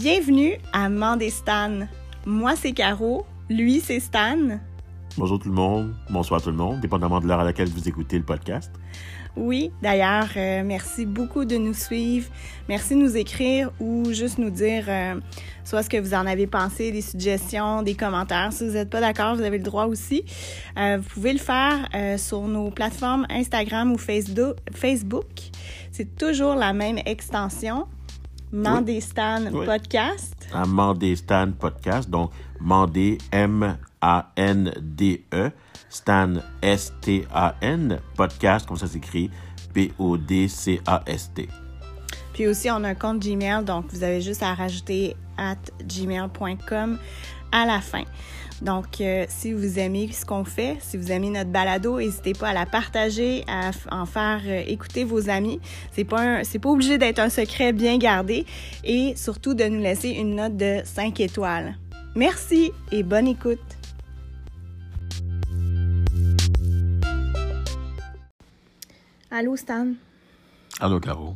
Bienvenue à Mandestan. Moi, c'est Caro. Lui, c'est Stan. Bonjour tout le monde, bonsoir tout le monde, dépendamment de l'heure à laquelle vous écoutez le podcast. Oui, d'ailleurs, euh, merci beaucoup de nous suivre. Merci de nous écrire ou juste nous dire euh, soit ce que vous en avez pensé, des suggestions, des commentaires. Si vous n'êtes pas d'accord, vous avez le droit aussi. Euh, vous pouvez le faire sur nos plateformes Instagram ou Facebook. C'est toujours la même extension. Mandestan Podcast. Un Mandestan Podcast, donc Mandé M-A-N-D-E. Stan, S-T-A-N, podcast, comme ça s'écrit, P-O-D-C-A-S-T. Puis aussi, on a un compte Gmail, donc vous avez juste à rajouter at gmail.com à la fin. Donc, euh, si vous aimez ce qu'on fait, si vous aimez notre balado, n'hésitez pas à la partager, à en faire euh, écouter vos amis. C'est pas c'est pas obligé d'être un secret bien gardé et surtout de nous laisser une note de 5 étoiles. Merci et bonne écoute. Allô, Stan? Allô, Caro?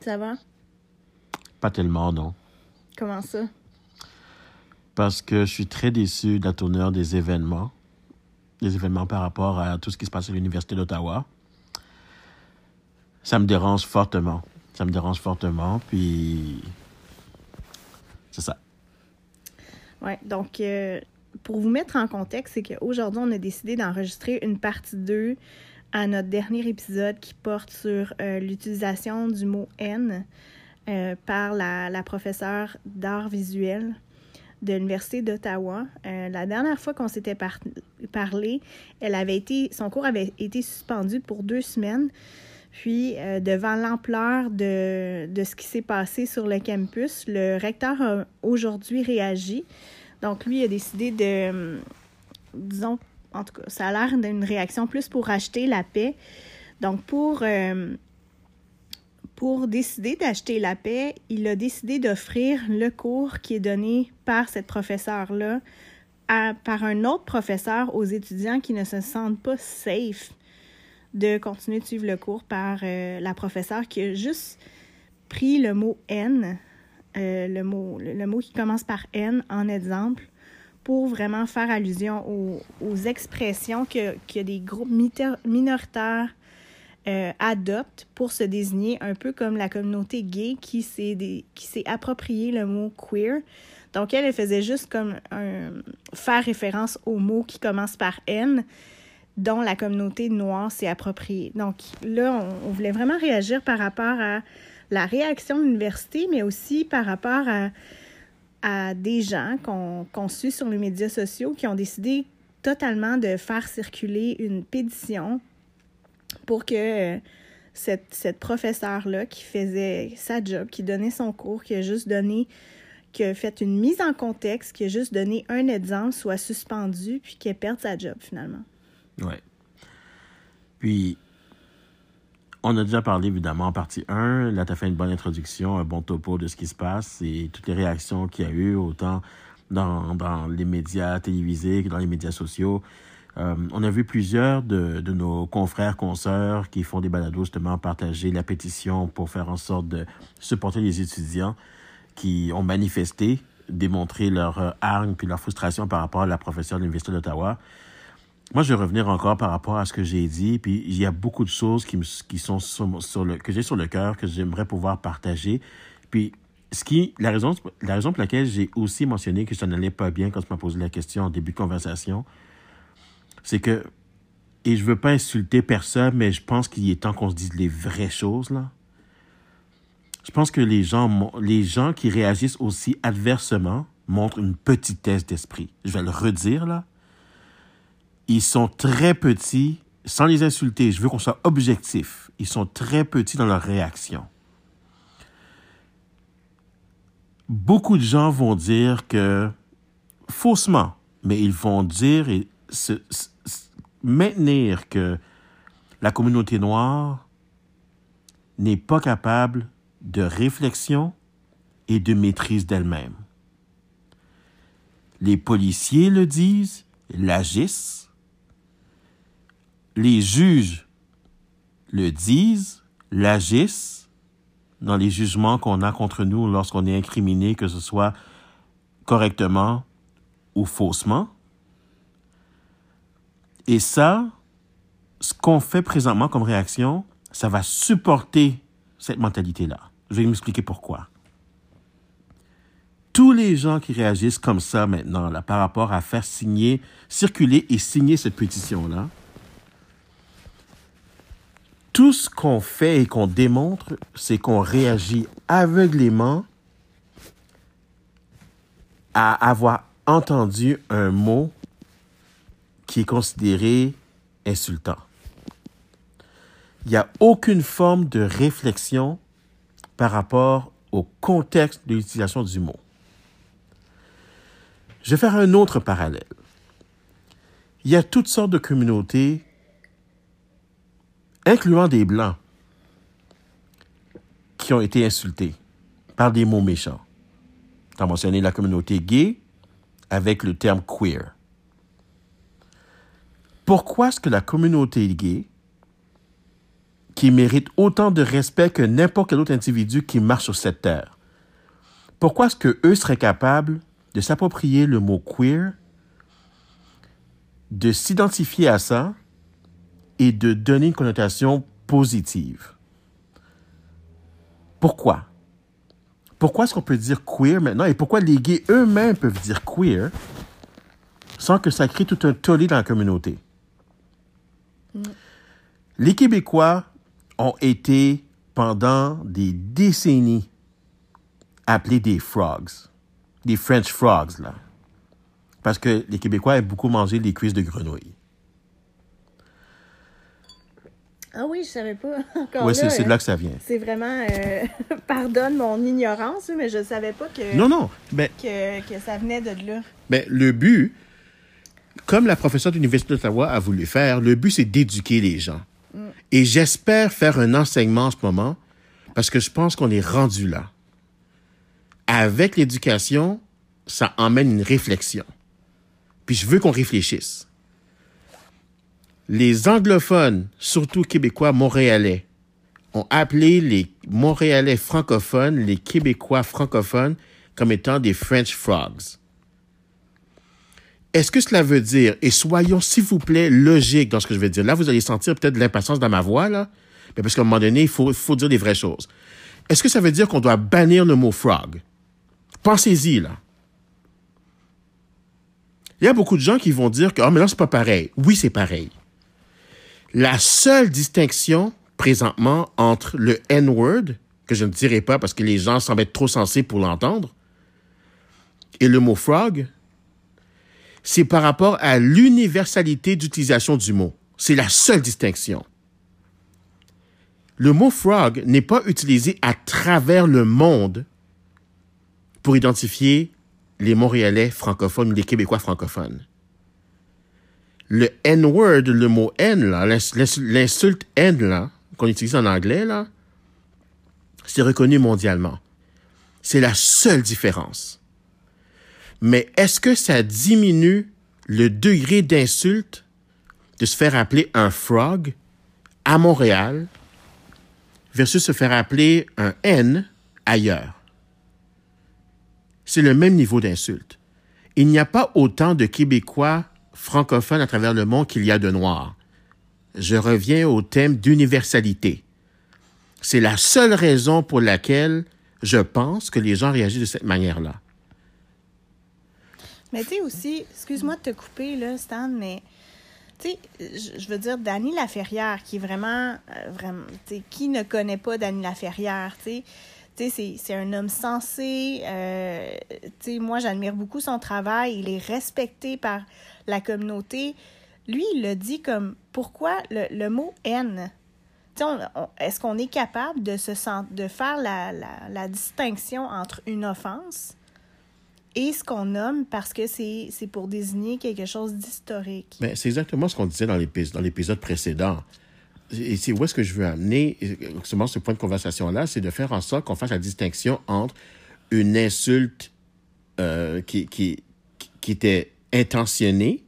Ça va? Pas tellement, non. Comment ça? Parce que je suis très déçu de la tournure des événements. Des événements par rapport à tout ce qui se passe à l'Université d'Ottawa. Ça me dérange fortement. Ça me dérange fortement, puis... C'est ça. Ouais, donc... Euh, pour vous mettre en contexte, c'est qu'aujourd'hui, on a décidé d'enregistrer une partie 2 à notre dernier épisode qui porte sur euh, l'utilisation du mot N euh, par la, la professeure d'art visuel de l'Université d'Ottawa. Euh, la dernière fois qu'on s'était parlé, elle avait été, son cours avait été suspendu pour deux semaines. Puis, devant l'ampleur de, de, ce qui s'est passé sur le campus, le recteur a aujourd'hui réagi. Donc, lui a décidé de, disons, en tout cas, ça a l'air d'une réaction plus pour acheter la paix. Donc, pour, euh, pour décider d'acheter la paix, il a décidé d'offrir le cours qui est donné par cette professeure-là par un autre professeur aux étudiants qui ne se sentent pas safe de continuer de suivre le cours par euh, la professeure qui a juste pris le mot N, euh, le, mot, qui commence par N en exemple, pour vraiment faire allusion aux, expressions que, que, des groupes minoritaires euh, adoptent pour se désigner, un peu comme la communauté gay qui s'est approprié le mot queer. Donc, elle, elle faisait juste comme faire référence au mot qui commence par N, dont la communauté noire s'est appropriée. Donc, là, on, voulait vraiment réagir par rapport à la réaction de l'université, mais aussi par rapport à à des gens qu'on suit sur les médias sociaux qui ont décidé totalement de faire circuler une pétition pour que euh, cette, cette professeure-là qui faisait sa job, qui donnait son cours, qui a juste donné, qui a fait une mise en contexte, qui a juste donné un exemple, soit suspendue, puis qu'elle perde sa job finalement. Oui. Puis, on a déjà parlé évidemment en partie 1. Là, tu as fait une bonne introduction, un bon topo de ce qui se passe et toutes les réactions qu'il y a eu, autant dans, dans, les médias télévisés que dans les médias sociaux. Euh, on a vu plusieurs de, nos confrères, consoeurs qui font des balados justement partager la pétition pour faire en sorte de supporter les étudiants qui ont manifesté, démontré leur hargne puis leur frustration par rapport à la professeure de l'Université d'Ottawa. Moi, je vais revenir encore par rapport à ce que j'ai dit, puis il y a beaucoup de choses qui, sont sur, le, que j'ai sur le cœur, que j'aimerais pouvoir partager. Puis, ce qui, la raison, pour laquelle j'ai aussi mentionné que ça n'allait pas bien quand tu m'as posé la question en début de conversation, c'est que, et je veux pas insulter personne, mais je pense qu'il est temps qu'on se dise les vraies choses, là. Je pense que les gens, les gens qui réagissent aussi adversement montrent une petitesse d'esprit. Je vais le redire, là ils sont très petits, sans les insulter, je veux qu'on soit objectif. Ils sont très petits dans leur réaction. Beaucoup de gens vont dire que, faussement, mais ils vont dire et se, maintenir que la communauté noire n'est pas capable de réflexion et de maîtrise d'elle-même. Les policiers le disent, l'agissent, les juges le disent, l'agissent, dans les jugements qu'on a contre nous lorsqu'on est incriminé, que ce soit correctement ou faussement. Et ça, ce qu'on fait présentement comme réaction, ça va supporter cette mentalité-là. Je vais m'expliquer pourquoi. Tous les gens qui réagissent comme ça maintenant, là, par rapport à faire signer, circuler et signer cette pétition-là, tout ce qu'on fait et qu'on démontre, c'est qu'on réagit aveuglément à avoir entendu un mot qui est considéré insultant. Il n'y a aucune forme de réflexion par rapport au contexte de l'utilisation du mot. Je vais faire un autre parallèle. Il y a toutes sortes de communautés, incluant des Blancs, qui ont été insultés par des mots méchants. Tu as mentionné la communauté gay avec le terme queer. Pourquoi est-ce que la communauté gay, qui mérite autant de respect que n'importe quel autre individu qui marche sur cette terre, pourquoi est-ce que eux seraient capables de s'approprier le mot queer, de s'identifier à ça et de donner une connotation positive? Pourquoi? Pourquoi est-ce qu'on peut dire queer maintenant et pourquoi les gays eux-mêmes peuvent dire queer sans que ça crée tout un tollé dans la communauté? Les Québécois ont été pendant des décennies appelés des frogs, des French frogs, là. Parce que les Québécois aiment beaucoup manger les cuisses de grenouilles. Ah oui, je savais pas. Encore Oui, c'est de là que ça vient. C'est vraiment. euh, pardonne mon ignorance, mais je savais pas que, Non, non. Ben, que, que ça venait de là. ben, le but, comme la professeure de l'Université d'Ottawa a voulu faire, le but, c'est d'éduquer les gens. Et j'espère faire un enseignement en ce moment parce que je pense qu'on est rendu là. Avec l'éducation, ça emmène une réflexion. Puis je veux qu'on réfléchisse. Les anglophones, surtout québécois montréalais, ont appelé les Montréalais francophones, les Québécois francophones, comme étant des French frogs. Est-ce que cela veut dire, et soyons s'il vous plaît logiques dans ce que je vais dire, là vous allez sentir peut-être l'impatience dans ma voix, là, mais parce qu'à un moment donné, il faut, il faut dire des vraies choses. Est-ce que ça veut dire qu'on doit bannir le mot frog? Pensez-y, là. Il y a beaucoup de gens qui vont dire que, oh, mais là, c'est pas pareil. Oui, c'est pareil. La seule distinction présentement entre le N-word, que je ne dirai pas parce que les gens semblent être trop sensés pour l'entendre, et le mot frog, c'est par rapport à l'universalité d'utilisation du mot. C'est la seule distinction. Le mot frog n'est pas utilisé à travers le monde pour identifier les Montréalais francophones ou les Québécois francophones. Le N-word, le mot N, l'insulte N, qu'on utilise en anglais, là, c'est reconnu mondialement. C'est la seule différence. Mais est-ce que ça diminue le degré d'insulte de se faire appeler un frog à Montréal versus se faire appeler un N ailleurs? C'est le même niveau d'insulte. Il n'y a pas autant de Québécois francophones à travers le monde qu'il y a de Noirs. Je reviens au thème d'universalité. C'est la seule raison pour laquelle je pense que les gens réagissent de cette manière-là. Mais tu sais aussi, excuse-moi de te couper, là, Stan, mais tu sais, je veux dire, Dany Laferrière, qui est vraiment, euh, vraiment, tu sais, qui ne connaît pas Dany Laferrière, tu sais, c'est- un homme sensé, euh, tu sais, moi, j'admire beaucoup son travail, il est respecté par la communauté. Lui, il le dit comme, pourquoi le, le mot « haine » Est-ce qu'on est capable de, se sent- de faire la, la, la distinction entre une offense et ce qu'on nomme parce que c'est pour désigner quelque chose d'historique. C'est exactement ce qu'on disait dans l'épis- dans l'épisode précédent. Et c'est où est-ce que je veux amener, justement, ce point de conversation-là, c'est de faire en sorte qu'on fasse la distinction entre une insulte euh, qui, qui, qui était intentionnée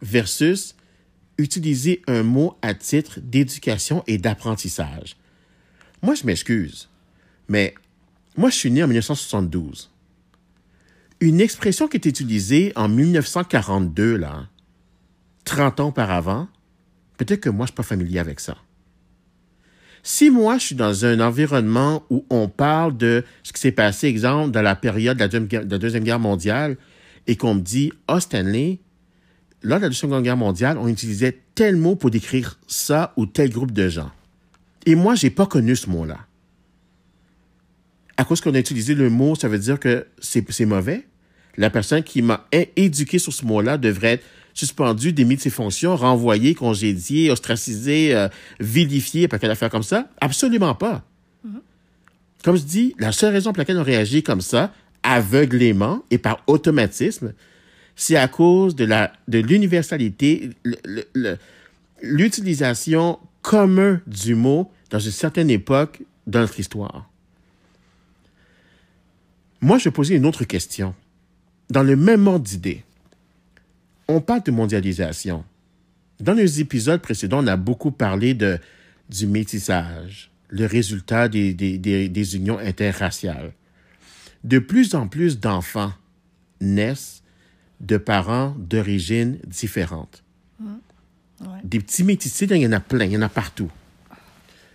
versus utiliser un mot à titre d'éducation et d'apprentissage. Moi, je m'excuse, mais moi, je suis né en 1972. Une expression qui est utilisée en 1942, là, 30 ans auparavant, peut-être que moi, je suis pas familier avec ça. Si moi, je suis dans un environnement où on parle de ce qui s'est passé, exemple, dans la période de la Deuxième Guerre, mondiale, et qu'on me dit, oh, Stanley, lors de la Deuxième Guerre mondiale, on utilisait tel mot pour décrire ça ou tel groupe de gens. Et moi, j'ai pas connu ce mot-là. À cause qu'on a utilisé le mot, ça veut dire que c'est mauvais? La personne qui m'a éduqué sur ce mot-là devrait être suspendue, démis de ses fonctions, renvoyée, congédiée, ostracisée, euh, vilifiée, pas qu'elle faire comme ça? Absolument pas. Mm-hmm. Comme je dis, la seule raison pour laquelle on réagit comme ça, aveuglément et par automatisme, c'est à cause de la de l'universalité, l'utilisation commune du mot dans une certaine époque de notre histoire. Moi, je posais une autre question. Dans le même ordre d'idées, on parle de mondialisation. Dans les épisodes précédents, on a beaucoup parlé de, du métissage, le résultat des, des, des unions interraciales. De plus en plus d'enfants naissent de parents d'origine différentes. Mmh. Des petits métissés, il y en a plein, il y en a partout.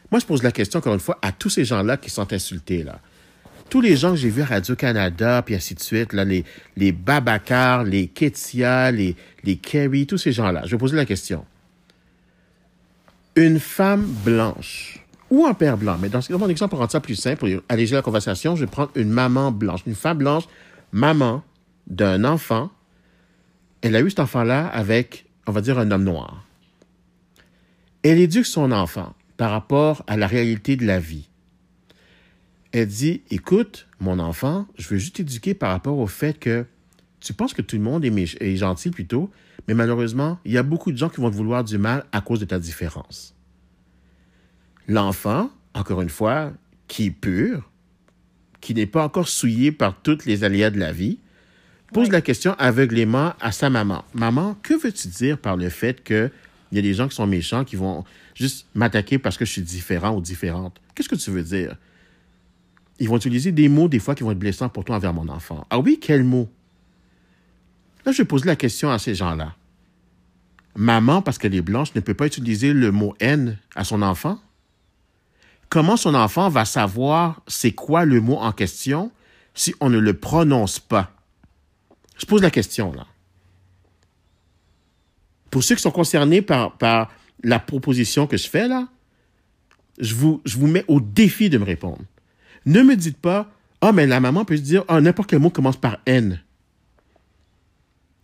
Moi, je pose la question, encore une fois, à tous ces gens-là qui sont insultés, là. Tous les gens que j'ai vus à Radio-Canada, puis ainsi de suite, là, les, les Babacar, les Ketia, les, les Kerry, tous ces gens-là. Je vais poser la question. Une femme blanche, ou un père blanc, mais dans mon exemple, pour rendre ça plus simple, pour alléger la conversation, je vais prendre une maman blanche, une femme blanche, maman d'un enfant. Elle a eu cet enfant-là avec, on va dire, un homme noir. Elle éduque son enfant par rapport à la réalité de la vie. Elle dit, écoute, mon enfant, je veux juste t'éduquer par rapport au fait que tu penses que tout le monde est, est gentil plutôt, mais malheureusement, il y a beaucoup de gens qui vont te vouloir du mal à cause de ta différence. L'enfant, encore une fois, qui est pur, qui n'est pas encore souillé par toutes les aléas de la vie, pose la question aveuglément à sa maman. Maman, que veux-tu dire par le fait qu'il y a des gens qui sont méchants, qui vont juste m'attaquer parce que je suis différent ou différente? Qu'est-ce que tu veux dire? Ils vont utiliser des mots, des fois, qui vont être blessants pour toi envers mon enfant. Ah oui, quels mots? Là, je pose la question à ces gens-là. Maman, parce qu'elle est blanche, ne peut pas utiliser le mot haine à son enfant? comment son enfant va savoir c'est quoi le mot en question si on ne le prononce pas? Je pose la question là. Pour ceux qui sont concernés par, par la proposition que je fais là, je vous, je vous mets au défi de me répondre. Ne me dites pas, ah, mais la maman peut se dire, ah, n'importe quel mot commence par N.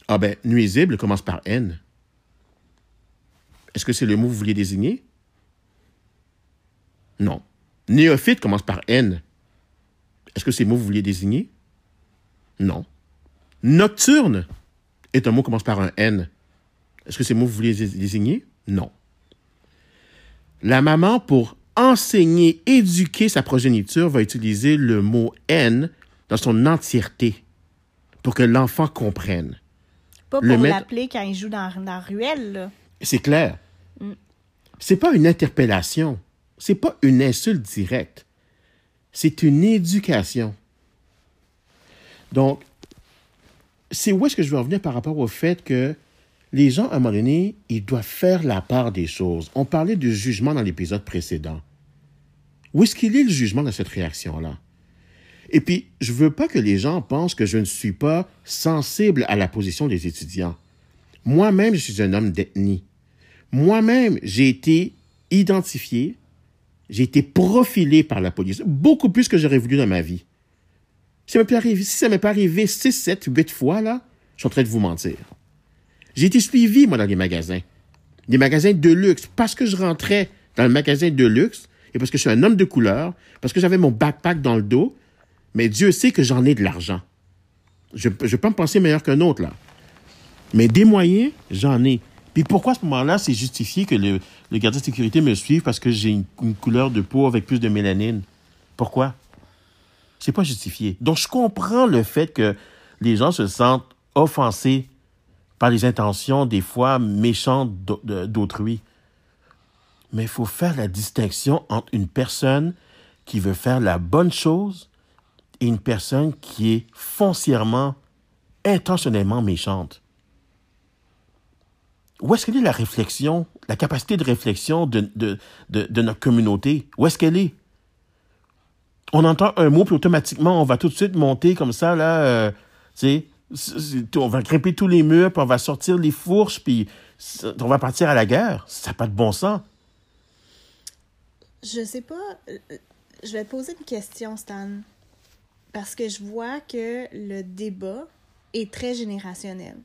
Ah, ben, nuisible commence par N. Est-ce que c'est le mot que vous vouliez désigner? Non. Néophyte commence par N. Est-ce que c'est le mot que vous vouliez désigner? Non. Nocturne est un mot qui commence par un N. Est-ce que c'est le mot que vous vouliez désigner? Non. La maman, pour enseigner, éduquer sa progéniture, va utiliser le mot N dans son entièreté pour que l'enfant comprenne. Pas pour l'appeler quand il joue dans, la ruelle. C'est clair. Mm. C'est pas une interpellation c'est pas une insulte directe. C'est une éducation. Donc, c'est où est-ce que je veux revenir par rapport au fait que les gens, à un ils doivent faire la part des choses. On parlait du jugement dans l'épisode précédent. Où est-ce qu'il est le jugement dans cette réaction-là? Et puis, je veux pas que les gens pensent que je ne suis pas sensible à la position des étudiants. Moi-même, je suis un homme d'ethnie. Moi-même, j'ai été identifié, j'ai été profilé par la police, beaucoup plus que j'aurais voulu dans ma vie. Si ça m'est pas arrivé 6, 7, 8 fois, là, je suis en train de vous mentir. J'ai été suivi, moi, dans les magasins. Des magasins de luxe, parce que je rentrais dans le magasin de luxe, et parce que je suis un homme de couleur, parce que j'avais mon backpack dans le dos, mais Dieu sait que j'en ai de l'argent. Je ne vais pas me penser meilleur qu'un autre, là. Mais des moyens, j'en ai. Puis pourquoi à ce moment-là, c'est justifié que le, le, gardien de sécurité me suive parce que j'ai une, couleur de peau avec plus de mélanine? Pourquoi? C'est pas justifié. Donc, je comprends le fait que les gens se sentent offensés par les intentions, des fois, méchantes d'autrui. Mais il faut faire la distinction entre une personne qui veut faire la bonne chose et une personne qui est foncièrement, intentionnellement méchante? Où est-ce qu'elle est la réflexion, la capacité de réflexion de, de, de, notre communauté? Où est-ce qu'elle est? On entend un mot, puis automatiquement, on va tout de suite monter comme ça, là, euh, tu sais, on va grimper tous les murs, puis on va sortir les fourches, puis on va partir à la guerre. Ça n'a pas de bon sens. Je sais pas. Euh, je vais te poser une question, Stan. Parce que je vois que le débat est très générationnel.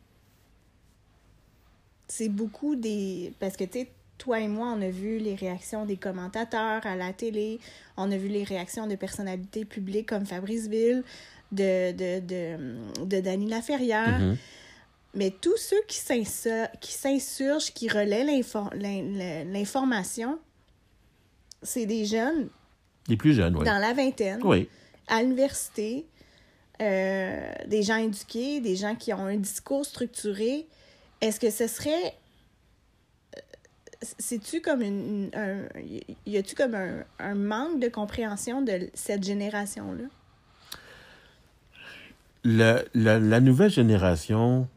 C'est beaucoup des. Parce que, tu sais, toi et moi, on a vu les réactions des commentateurs à la télé, on a vu les réactions de personnalités publiques comme Fabrice Ville, de, de, de, de Laferrière. Mm-hmm. Mais tous ceux qui s'insurgent, qui relaient l'information, c'est des jeunes. Les plus jeunes, oui. Dans la vingtaine. Oui. À l'université. Euh, des gens éduqués, des gens qui ont un discours structuré. Est-ce que ce serait. Euh, c'est-tu comme une. Un, y a-tu comme un, un manque de compréhension de cette génération-là? La, la, nouvelle génération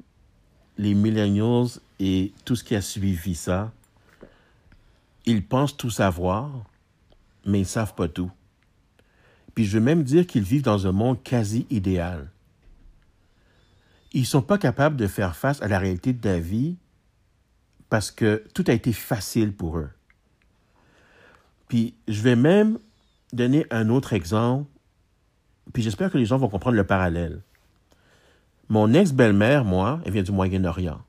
les millennials et tout ce qui a suivi ça, ils pensent tout savoir, mais ils ne savent pas tout. Puis je veux même dire qu'ils vivent dans un monde quasi idéal. Ils ne sont pas capables de faire face à la réalité de la vie parce que tout a été facile pour eux. Puis je vais même donner un autre exemple, puis j'espère que les gens vont comprendre le parallèle. Mon ex-belle-mère, moi, elle vient du Moyen-Orient.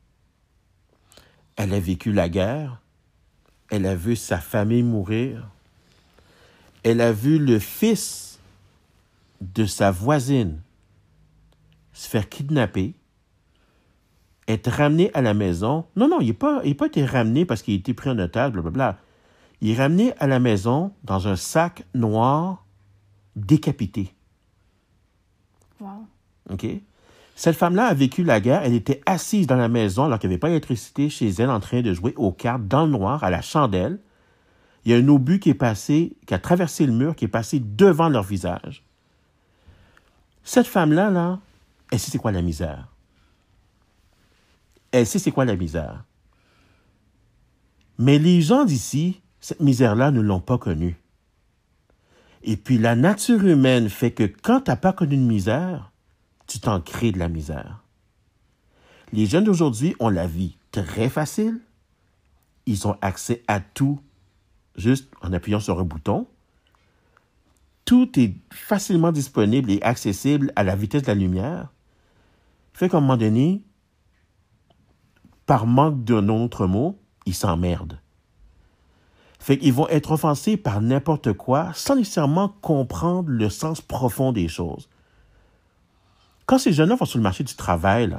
Elle a vécu la guerre. Elle a vu sa famille mourir. Elle a vu le fils de sa voisine se faire kidnapper, être ramené à la maison. Non, non, il n'a pas, pas été ramené parce qu'il a été pris en otage, blablabla. Il est ramené à la maison dans un sac noir décapité. Wow. OK? Cette femme-là a vécu la guerre. Elle était assise dans la maison alors qu'il n'y avait pas d'électricité chez elle en train de jouer aux cartes dans le noir à la chandelle. Il y a un obus qui est passé, qui a traversé le mur, qui est passé devant leur visage. Cette femme-là, là, elle sait c'est quoi la misère. Elle sait c'est quoi la misère. Mais les gens d'ici, cette misère-là, ne l'ont pas connue. Et puis la nature humaine fait que quand tu n'as pas connu une misère, tu t'en crées de la misère. Les jeunes d'aujourd'hui ont la vie très facile. Ils ont accès à tout juste en appuyant sur un bouton. Tout est facilement disponible et accessible à la vitesse de la lumière. Fait qu'à un moment donné, par manque d'un autre mot, ils s'emmerdent. Fait qu'ils vont être offensés par n'importe quoi sans nécessairement comprendre le sens profond des choses. Quand ces jeunes-là vont sur le marché du travail,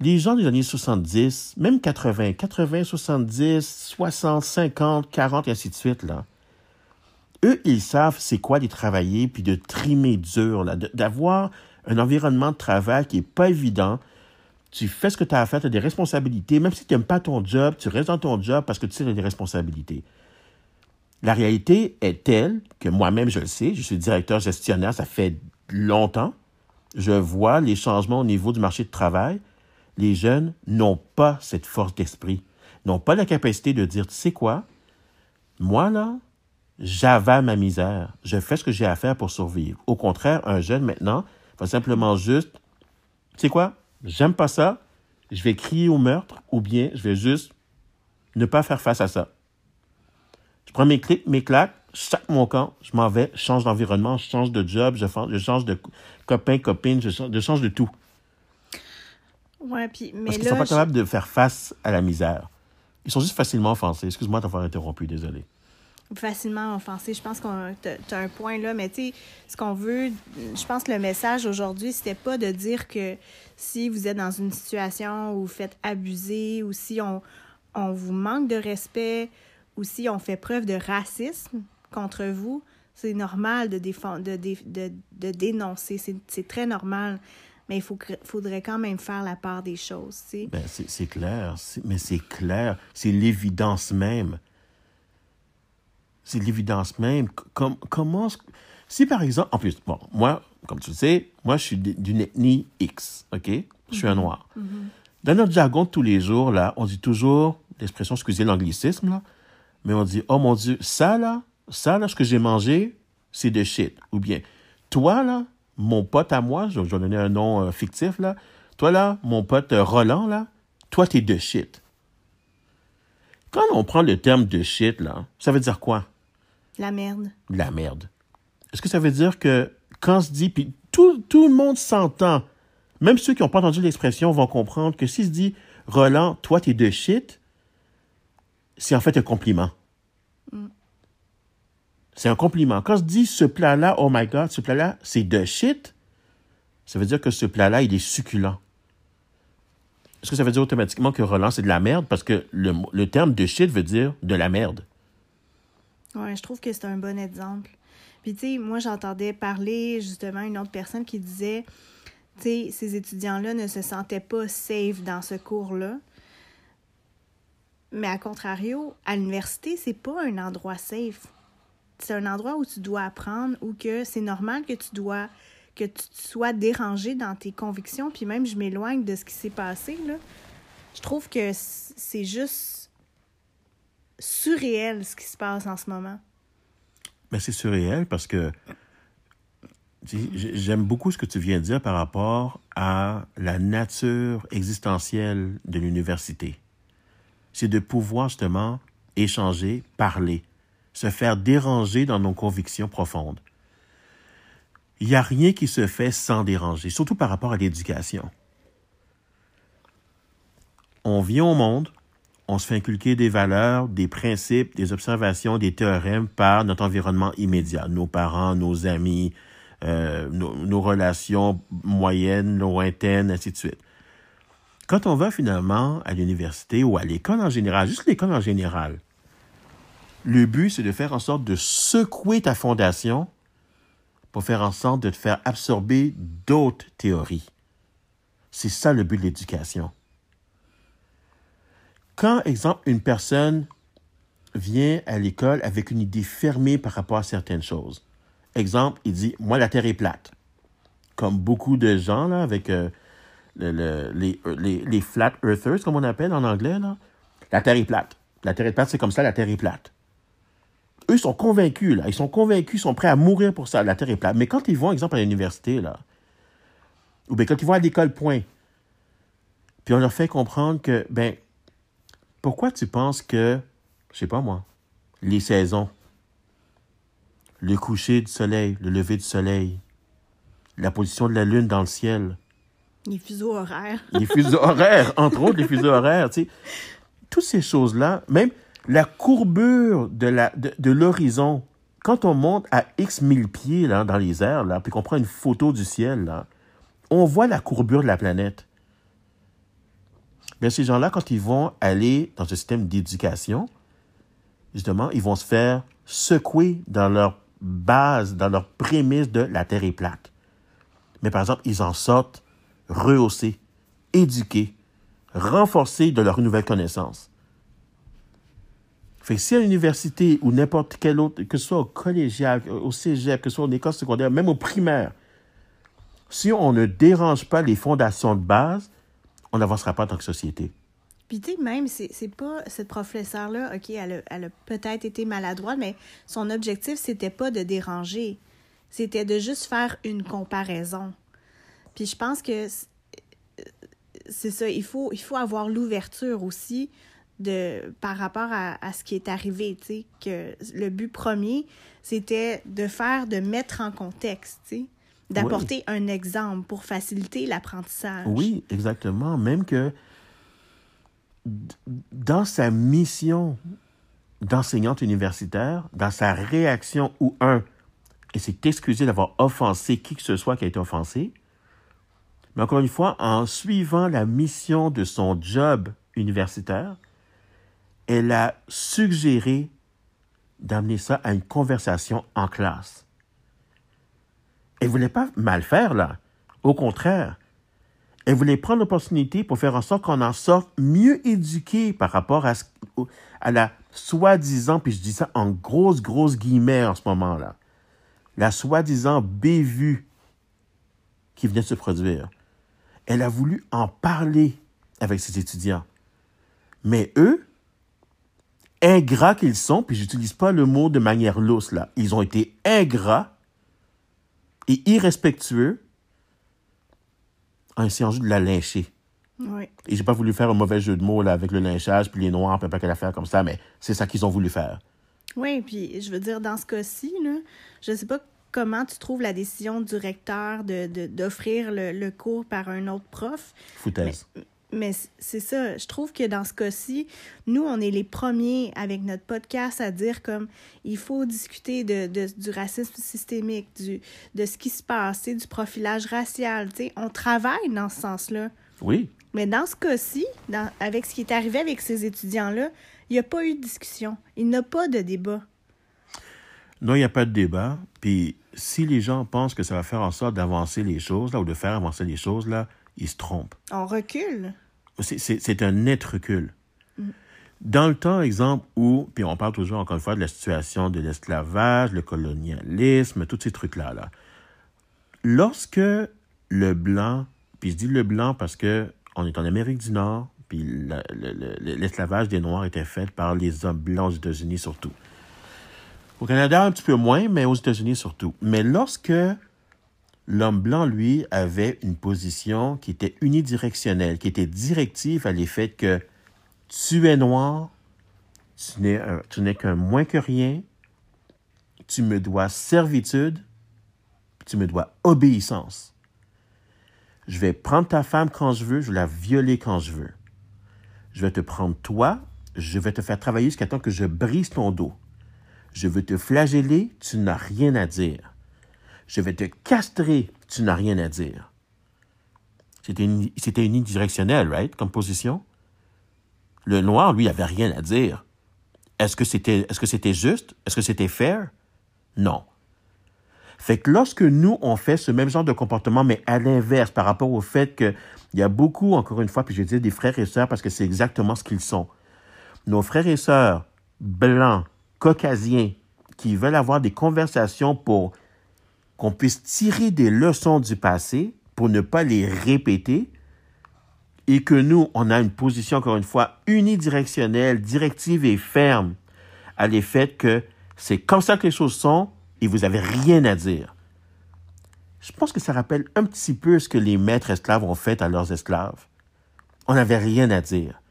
les gens des années 70, même 80, 80, 70, 60, 50, 40 et ainsi de suite, là, eux, ils savent c'est quoi de travailler puis de trimer dur, d'avoir un environnement de travail qui n'est pas évident. Tu fais ce que tu as à faire, tu as des responsabilités. Même si tu n'aimes pas ton job, tu restes dans ton job parce que tu sais que tu as des responsabilités. La réalité est telle que moi-même, je le sais, je suis directeur gestionnaire, ça fait longtemps, je vois les changements au niveau du marché de travail. Les jeunes n'ont pas cette force d'esprit, n'ont pas la capacité de dire, tu sais quoi, moi là, j'avale ma misère, je fais ce que j'ai à faire pour survivre. Au contraire, un jeune maintenant va simplement juste, tu sais quoi, j'aime pas ça, je vais crier au meurtre ou bien je vais juste ne pas faire face à ça. Je prends mes clics, mes claques, sac mon camp, je m'en vais, je change d'environnement, je change de job, je, change de copain, copine, je change, de tout. Ouais, puis, mais Parce qu'ils ne sont pas capables de faire face à la misère. Ils sont juste facilement offensés. Excuse-moi d'avoir interrompu, désolé. Facilement offensés. Je pense que tu as un point là, mais tu sais, ce qu'on veut, je pense que le message aujourd'hui, c'était pas de dire que si vous êtes dans une situation où vous faites abuser ou si on, on vous manque de respect ou si on fait preuve de racisme, contre vous, c'est normal de, de, de, de dénoncer. C'est très normal. Mais il faut, faudrait quand même faire la part des choses. Ben, c'est clair. Mais c'est clair. C'est l'évidence même. C'est l'évidence même. Com- comment. Si par exemple. En plus, bon, moi, comme tu le sais, moi, je suis d'une ethnie X, OK? Je suis un noir. Dans notre jargon de tous les jours, là, on dit toujours l'expression, excusez l'anglicisme, là, mais on dit, oh mon Dieu, ça, là, ça, là, ce que j'ai mangé, c'est de shit. Ou bien, toi, là, mon pote à moi, je je vais donner un nom euh, fictif, là, toi, là, mon pote euh, Roland, là, toi, t'es de shit. Quand on prend le terme de shit, là, ça veut dire quoi? La merde. de la merde. Est-ce que ça veut dire que quand on se dit, puis tout, tout le monde s'entend, même ceux qui n'ont pas entendu l'expression vont comprendre que s'il se dit, Roland, toi, t'es de shit, c'est en fait un compliment. C'est un compliment. Quand se dit ce plat-là, oh my god, ce plat-là, c'est de shit, ça veut dire que ce plat-là, il est succulent. Est-ce que ça veut dire automatiquement que Roland, c'est de la merde? Parce que le terme de shit veut dire de la merde. Ouais, je trouve que c'est un bon exemple. Puis, tu sais, moi, j'entendais parler justement une autre personne qui disait, tu sais, ces étudiants-là ne se sentaient pas safe dans ce cours-là. Mais à contrario, à l'université, c'est pas un endroit safe. C'est un endroit où tu dois apprendre ou que c'est normal que tu dois que tu sois dérangé dans tes convictions puis même je m'éloigne de ce qui s'est passé. Je trouve que c'est juste surréel ce qui se passe en ce moment. Mais c'est surréel parce que j'aime beaucoup ce que tu viens de dire par rapport à la nature existentielle de l'université. C'est de pouvoir justement échanger, parler, se faire déranger dans nos convictions profondes. Il n'y a rien qui se fait sans déranger, surtout par rapport à l'éducation. On vient au monde, on se fait inculquer des valeurs, des principes, des observations, des théorèmes par notre environnement immédiat, nos parents, nos amis, euh, nos, nos relations moyennes, lointaines, ainsi de suite. Quand on va finalement à l'université ou à l'école en général, juste l'école en général, le but, c'est de faire en sorte de secouer ta fondation pour faire en sorte de te faire absorber d'autres théories. C'est ça le but de l'éducation. Quand, exemple, une personne vient à l'école avec une idée fermée par rapport à certaines choses, exemple, il dit, moi, la Terre est plate. Comme beaucoup de gens, là, avec euh, les, les, les flat earthers, comme on appelle en anglais, là, la Terre est plate. La Terre est plate, c'est comme ça, la Terre est plate. Eux, sont convaincus, là. Ils sont convaincus, ils sont prêts à mourir pour ça, la Terre est plate. Mais quand ils vont, exemple, à l'université, là, ou bien quand ils vont à l'école, point, puis on leur fait comprendre que, ben, pourquoi tu penses que, je sais pas moi, les saisons, le coucher du soleil, le lever du soleil, la position de la lune dans le ciel, Les fuseaux horaires. les fuseaux horaires, entre autres les fuseaux horaires, tu sais, toutes ces choses-là, même la courbure de la de, l'horizon, quand on monte à X mille pieds là, dans les airs, là, puis qu'on prend une photo du ciel, on voit la courbure de la planète. Mais ces gens-là, quand ils vont aller dans un système d'éducation, justement, ils vont se faire secouer dans leur base, dans leur prémisse de la Terre est plate. Mais par exemple, ils en sortent rehaussés, éduqués, renforcés de leurs nouvelles connaissances. Fait que si à l'université ou n'importe quel autre, que ce soit au collégial, au cégep, que ce soit en école secondaire, même au primaire, si on ne dérange pas les fondations de base, on n'avancera pas en tant que société. Puis tu sais, même, c'est pas cette professeure-là, OK, elle a, elle a peut-être été maladroite, mais son objectif, c'était pas de déranger. C'était de juste faire une comparaison. Puis je pense que c'est- c'est ça, il faut, il faut avoir l'ouverture aussi de par rapport à, à ce qui est arrivé, tu sais, que le but premier, c'était de faire, de mettre en contexte, tu sais, d'apporter un exemple pour faciliter l'apprentissage. Oui, exactement. Même que dans sa mission d'enseignante universitaire, dans sa réaction où, un, elle s'est excusée d'avoir offensé qui que ce soit qui a été offensé, mais encore une fois, en suivant la mission de son job universitaire, elle a suggéré d'amener ça à une conversation en classe. Elle voulait pas mal faire, là. Au contraire, elle voulait prendre l'opportunité pour faire en sorte qu'on en sorte mieux éduqué par rapport à la soi-disant, puis je dis ça en grosses, grosses guillemets en ce moment-là, la soi-disant bévue qui venait de se produire. Elle a voulu en parler avec ses étudiants. Mais eux, ingrats qu'ils sont, puis j'utilise pas le mot de manière lousse là, ils ont été ingrats et irrespectueux en essayant juste de la lyncher. Oui. Et j'ai pas voulu faire un mauvais jeu de mots là, avec le lynchage, puis les noirs, puis pas quelle affaire comme ça, mais c'est ça qu'ils ont voulu faire. Oui, puis je veux dire, dans ce cas-ci, je sais pas comment tu trouves la décision du recteur de, de- d'offrir le, le cours par un autre prof. Foutaise. Mais c- c'est ça, je trouve que dans ce cas-ci, nous, on est les premiers avec notre podcast à dire comme il faut discuter de, de- du racisme systémique, du, de ce qui se passe, du profilage racial. tu sais. On travaille dans ce sens-là. Oui. Mais dans ce cas-ci, avec ce qui est arrivé avec ces étudiants-là, il n'y a pas eu de discussion. Il n'y a pas de débat. Non, il n'y a pas de débat. Puis si les gens pensent que ça va faire en sorte d'avancer les choses, là, ou de faire avancer les choses, là, ils se trompent. On recule. C'est- un net recul. Dans le temps, exemple, où, puis on parle toujours encore une fois de la situation de l'esclavage, le colonialisme, tous ces trucs-là. Là. Lorsque le blanc, puis je dis le blanc parce que on est en Amérique du Nord, puis la- le- le- l'esclavage des Noirs était fait par les hommes blancs aux États-Unis surtout. Au Canada, un petit peu moins, mais aux États-Unis surtout. Mais lorsque l'homme blanc, lui, avait une position qui était unidirectionnelle, qui était directive à l'effet que tu es noir, tu n'es, qu'un moins que rien, tu me dois servitude, tu me dois obéissance. Je vais prendre ta femme quand je veux, je vais la violer quand je veux. Je vais te prendre toi, je vais te faire travailler jusqu'à temps que je brise ton dos. Je veux te flageller, tu n'as rien à dire. Je vais te castrer, tu n'as rien à dire. C'était uni- c'était unidirectionnel, right, comme position? Le noir, lui, avait rien à dire. Est-ce que c'était juste? Est-ce que c'était fair? Non. Fait que lorsque nous, on fait ce même genre de comportement, mais à l'inverse, par rapport au fait qu'il y a beaucoup, encore une fois, puis je dire des frères et sœurs parce que c'est exactement ce qu'ils sont. Nos frères et sœurs blancs, caucasiens, qui veulent avoir des conversations pour qu'on puisse tirer des leçons du passé pour ne pas les répéter et que nous, on a une position, encore une fois, unidirectionnelle, directive et ferme à l'effet que c'est comme ça que les choses sont et vous avez rien à dire. Je pense que ça rappelle un petit peu ce que les maîtres esclaves ont fait à leurs esclaves. On n'avait rien à dire.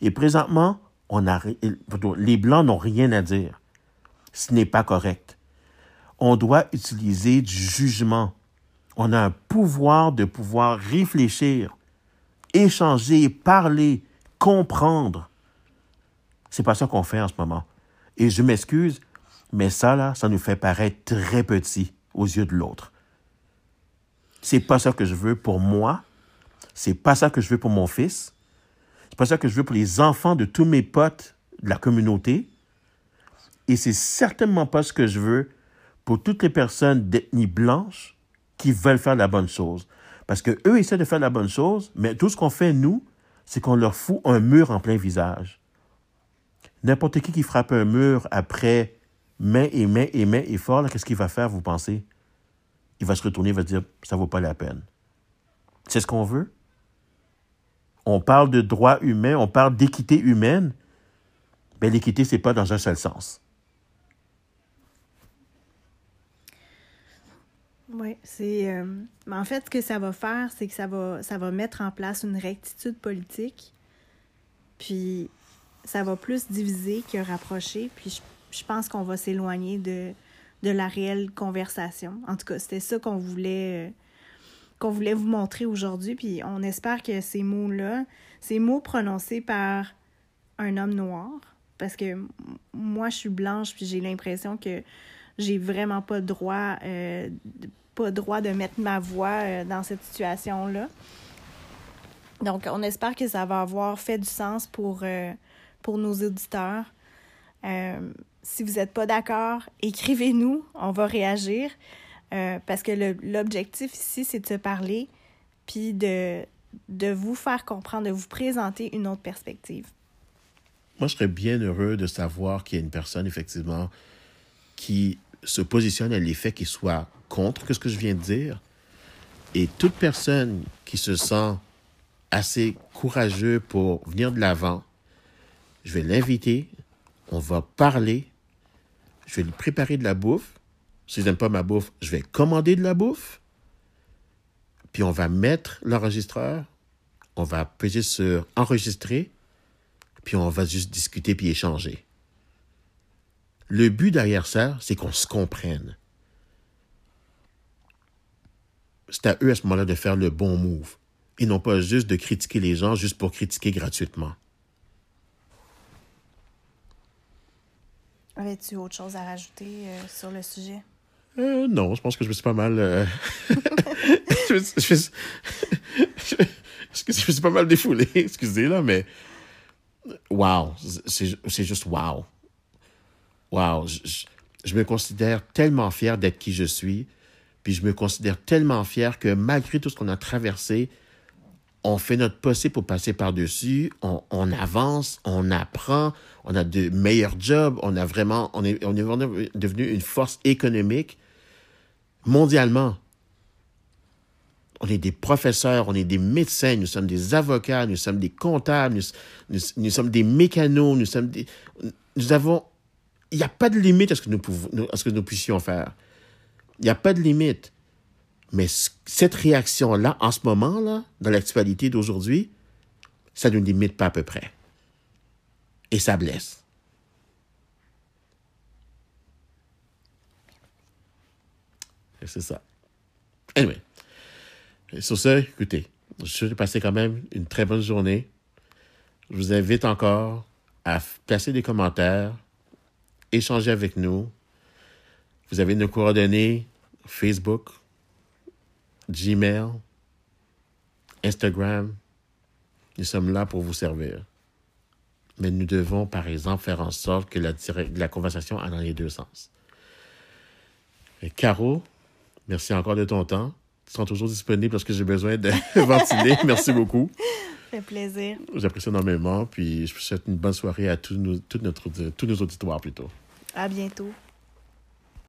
Et présentement, les Blancs n'ont rien à dire. Ce n'est pas correct. On doit utiliser du jugement. On a un pouvoir de pouvoir réfléchir, échanger, parler, comprendre. C'est pas ça qu'on fait en ce moment. Et je m'excuse, mais ça, là, ça nous fait paraître très petits aux yeux de l'autre. C'est pas ça que je veux pour moi. C'est pas ça que je veux pour mon fils. C'est pas ça que je veux pour les enfants de tous mes potes de la communauté. Et c'est certainement pas ce que je veux pour toutes les personnes d'ethnie blanche qui veulent faire la bonne chose. Parce que eux essaient de faire la bonne chose, mais tout ce qu'on fait, nous, c'est qu'on leur fout un mur en plein visage. N'importe qui qui frappe un mur après main et main et main et fort, qu'est-ce qu'il va faire, vous pensez? Il va se retourner, il va dire, ça vaut pas la peine. C'est ce qu'on veut? On parle de droits humains, on parle d'équité humaine? Ben, l'équité, c'est pas dans un seul sens. Oui, c'est. euh, mais en fait, ce que ça va faire, c'est que ça va, ça va mettre en place une rectitude politique. Puis, ça va plus diviser que rapprocher. Puis, je, je pense qu'on va s'éloigner de, de la réelle conversation. En tout cas, c'était ça qu'on voulait, euh, qu'on voulait vous montrer aujourd'hui. Puis, on espère que ces mots-là, ces mots prononcés par un homme noir, parce que moi, je suis blanche, puis j'ai l'impression que j'ai vraiment pas droit, euh, pas droit de mettre ma voix euh, dans cette situation-là. Donc, on espère que ça va avoir fait du sens pour, euh, pour nos auditeurs. Euh, si vous n'êtes pas d'accord, écrivez-nous, on va réagir. Parce que l'objectif ici, c'est de se parler, puis de, de vous faire comprendre, de vous présenter une autre perspective. moi, je serais bien heureux de savoir qu'il y a une personne, effectivement, qui se positionne à l'effet qu'il soit contre ce que je viens de dire. Et toute personne qui se sent assez courageux pour venir de l'avant, je vais l'inviter, on va parler, je vais lui préparer de la bouffe. Si je n'aime pas ma bouffe, je vais commander de la bouffe. Puis on va mettre l'enregistreur, on va peser sur enregistrer, puis on va juste discuter puis échanger. Le but derrière ça, c'est qu'on se comprenne. C'est à eux à ce moment-là de faire le bon move et non pas juste de critiquer les gens juste pour critiquer gratuitement. Avais-tu autre chose à rajouter euh, sur le sujet? Euh, non, je pense que je me suis pas mal. Euh, je, me suis pas mal défoulé, excusez là, mais. Wow, c'est juste wow. Wow, je, je, me considère tellement fier d'être qui je suis, puis je me considère tellement fier que malgré tout ce qu'on a traversé, on fait notre possible pour passer par-dessus, on, avance, on apprend, on a de meilleurs jobs, on a vraiment, on est, est devenu une force économique mondialement. On est des professeurs, on est des médecins, nous sommes des avocats, nous sommes des comptables, nous, nous, sommes des mécanos, nous sommes des, nous avons, il n'y a pas de limite à ce que nous pouvons, à ce que nous puissions faire. Il n'y a pas de limite. Mais cette réaction-là, en ce moment-là, dans l'actualité d'aujourd'hui, ça ne limite pas à peu près. Et ça blesse. C'est ça. Anyway. Sur ce, écoutez, je vais passer quand même une très bonne journée. Je vous invite encore à placer des commentaires, échanger avec nous. Vous avez nos coordonnées Facebook, Gmail, Instagram. Nous sommes là pour vous servir. Mais nous devons, par exemple, faire en sorte que la, la conversation aille dans les deux sens. Et Caro, merci encore de ton temps. Tu seras toujours disponible lorsque j'ai besoin de ventiler. merci beaucoup. Ça fait plaisir. J'apprécie énormément. Puis je vous souhaite une bonne soirée à tous nos, notre, tous nos auditoires plutôt. À bientôt.